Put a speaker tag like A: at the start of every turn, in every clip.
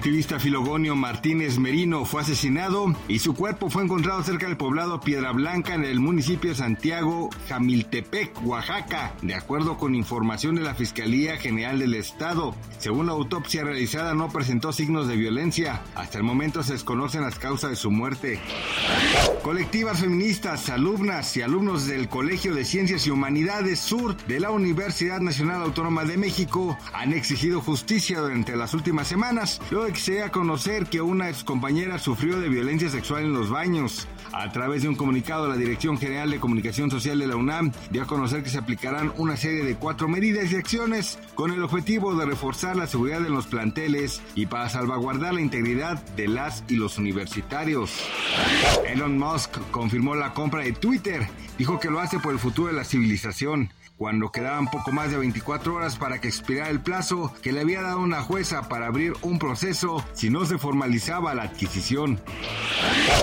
A: Activista Filogonio Martínez Merino fue asesinado y su cuerpo fue encontrado cerca del poblado Piedra Blanca en el municipio de Santiago, Jamiltepec, Oaxaca, de acuerdo con información de la Fiscalía General del Estado. Según la autopsia realizada no presentó signos de violencia. Hasta el momento se desconocen las causas de su muerte. Colectivas feministas, alumnas y alumnos del Colegio de Ciencias y Humanidades Sur de la Universidad Nacional Autónoma de México han exigido justicia durante las últimas semanas, que se dio a conocer que una excompañera sufrió de violencia sexual en los baños. A través de un comunicado, la Dirección General de Comunicación Social de la UNAM dio a conocer que se aplicarán una serie de cuatro medidas y acciones con el objetivo de reforzar la seguridad en los planteles y para salvaguardar la integridad de las y los universitarios. Elon Musk confirmó la compra de Twitter, dijo que lo hace por el futuro de la civilización cuando quedaban poco más de 24 horas para que expirara el plazo que le había dado una jueza para abrir un proceso si no se formalizaba la adquisición.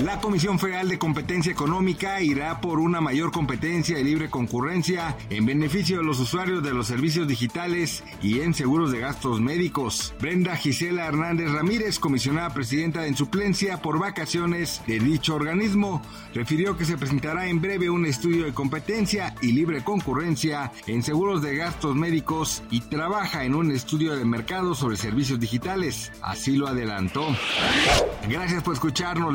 A: La Comisión Federal de Competencia Económica irá por una mayor competencia y libre concurrencia en beneficio de los usuarios de los servicios digitales y en seguros de gastos médicos. Brenda Gisela Hernández Ramírez, comisionada presidenta en suplencia por vacaciones de dicho organismo, refirió que se presentará en breve un estudio de competencia y libre concurrencia en seguros de gastos médicos y trabaja en un estudio de mercado sobre servicios digitales. Así lo adelantó. Gracias por escucharnos,